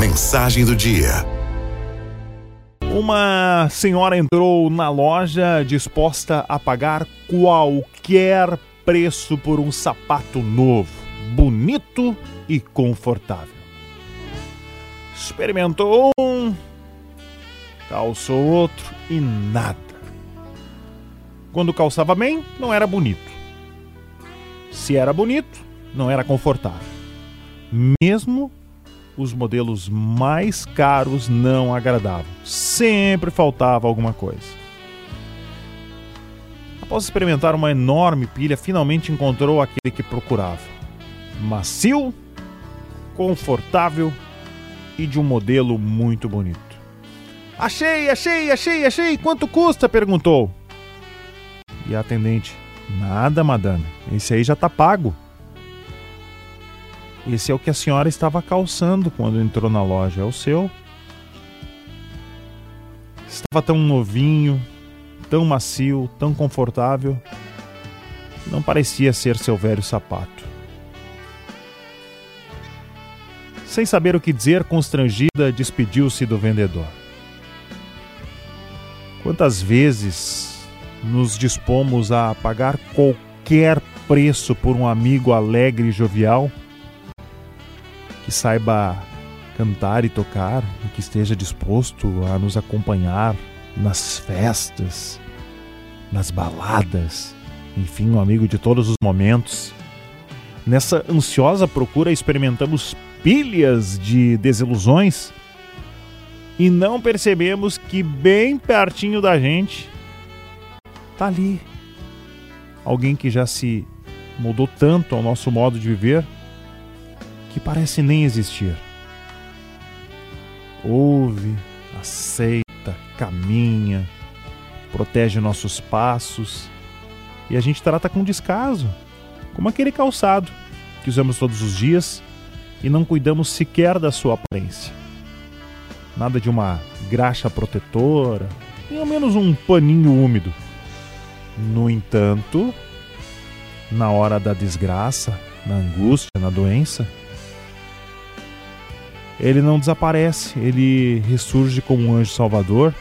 Mensagem do dia. Uma senhora entrou na loja disposta a pagar qualquer preço por um sapato novo, bonito e confortável. Experimentou um, calçou outro e nada. Quando calçava bem, não era bonito. Se era bonito, não era confortável. Mesmo os modelos mais caros não agradavam. Sempre faltava alguma coisa. Após experimentar uma enorme pilha, finalmente encontrou aquele que procurava. Macio, confortável e de um modelo muito bonito. Achei, achei, achei, achei. Quanto custa? perguntou. E a atendente: Nada, madame. Esse aí já tá pago. Esse é o que a senhora estava calçando quando entrou na loja. É o seu. Estava tão novinho, tão macio, tão confortável. Não parecia ser seu velho sapato. Sem saber o que dizer, constrangida, despediu-se do vendedor. Quantas vezes nos dispomos a pagar qualquer preço por um amigo alegre e jovial? Que saiba cantar e tocar e que esteja disposto a nos acompanhar nas festas, nas baladas, enfim, um amigo de todos os momentos. Nessa ansiosa procura experimentamos pilhas de desilusões e não percebemos que bem pertinho da gente tá ali alguém que já se mudou tanto ao nosso modo de viver que parece nem existir. Ouve, aceita, caminha, protege nossos passos e a gente trata com descaso, como aquele calçado que usamos todos os dias e não cuidamos sequer da sua aparência. Nada de uma graxa protetora, nem ao menos um paninho úmido. No entanto, na hora da desgraça, na angústia, na doença, ele não desaparece, ele ressurge como um anjo salvador,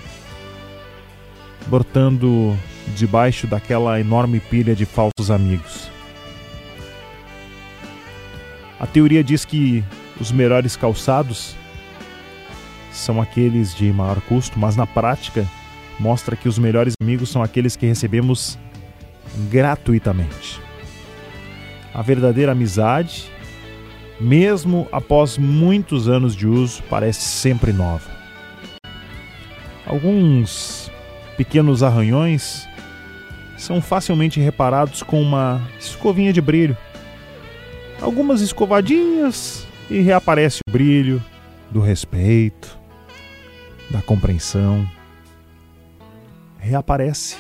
brotando debaixo daquela enorme pilha de falsos amigos. A teoria diz que os melhores calçados são aqueles de maior custo, mas na prática mostra que os melhores amigos são aqueles que recebemos gratuitamente. A verdadeira amizade mesmo após muitos anos de uso, parece sempre nova. Alguns pequenos arranhões são facilmente reparados com uma escovinha de brilho. Algumas escovadinhas e reaparece o brilho do respeito, da compreensão. Reaparece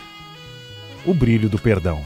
o brilho do perdão.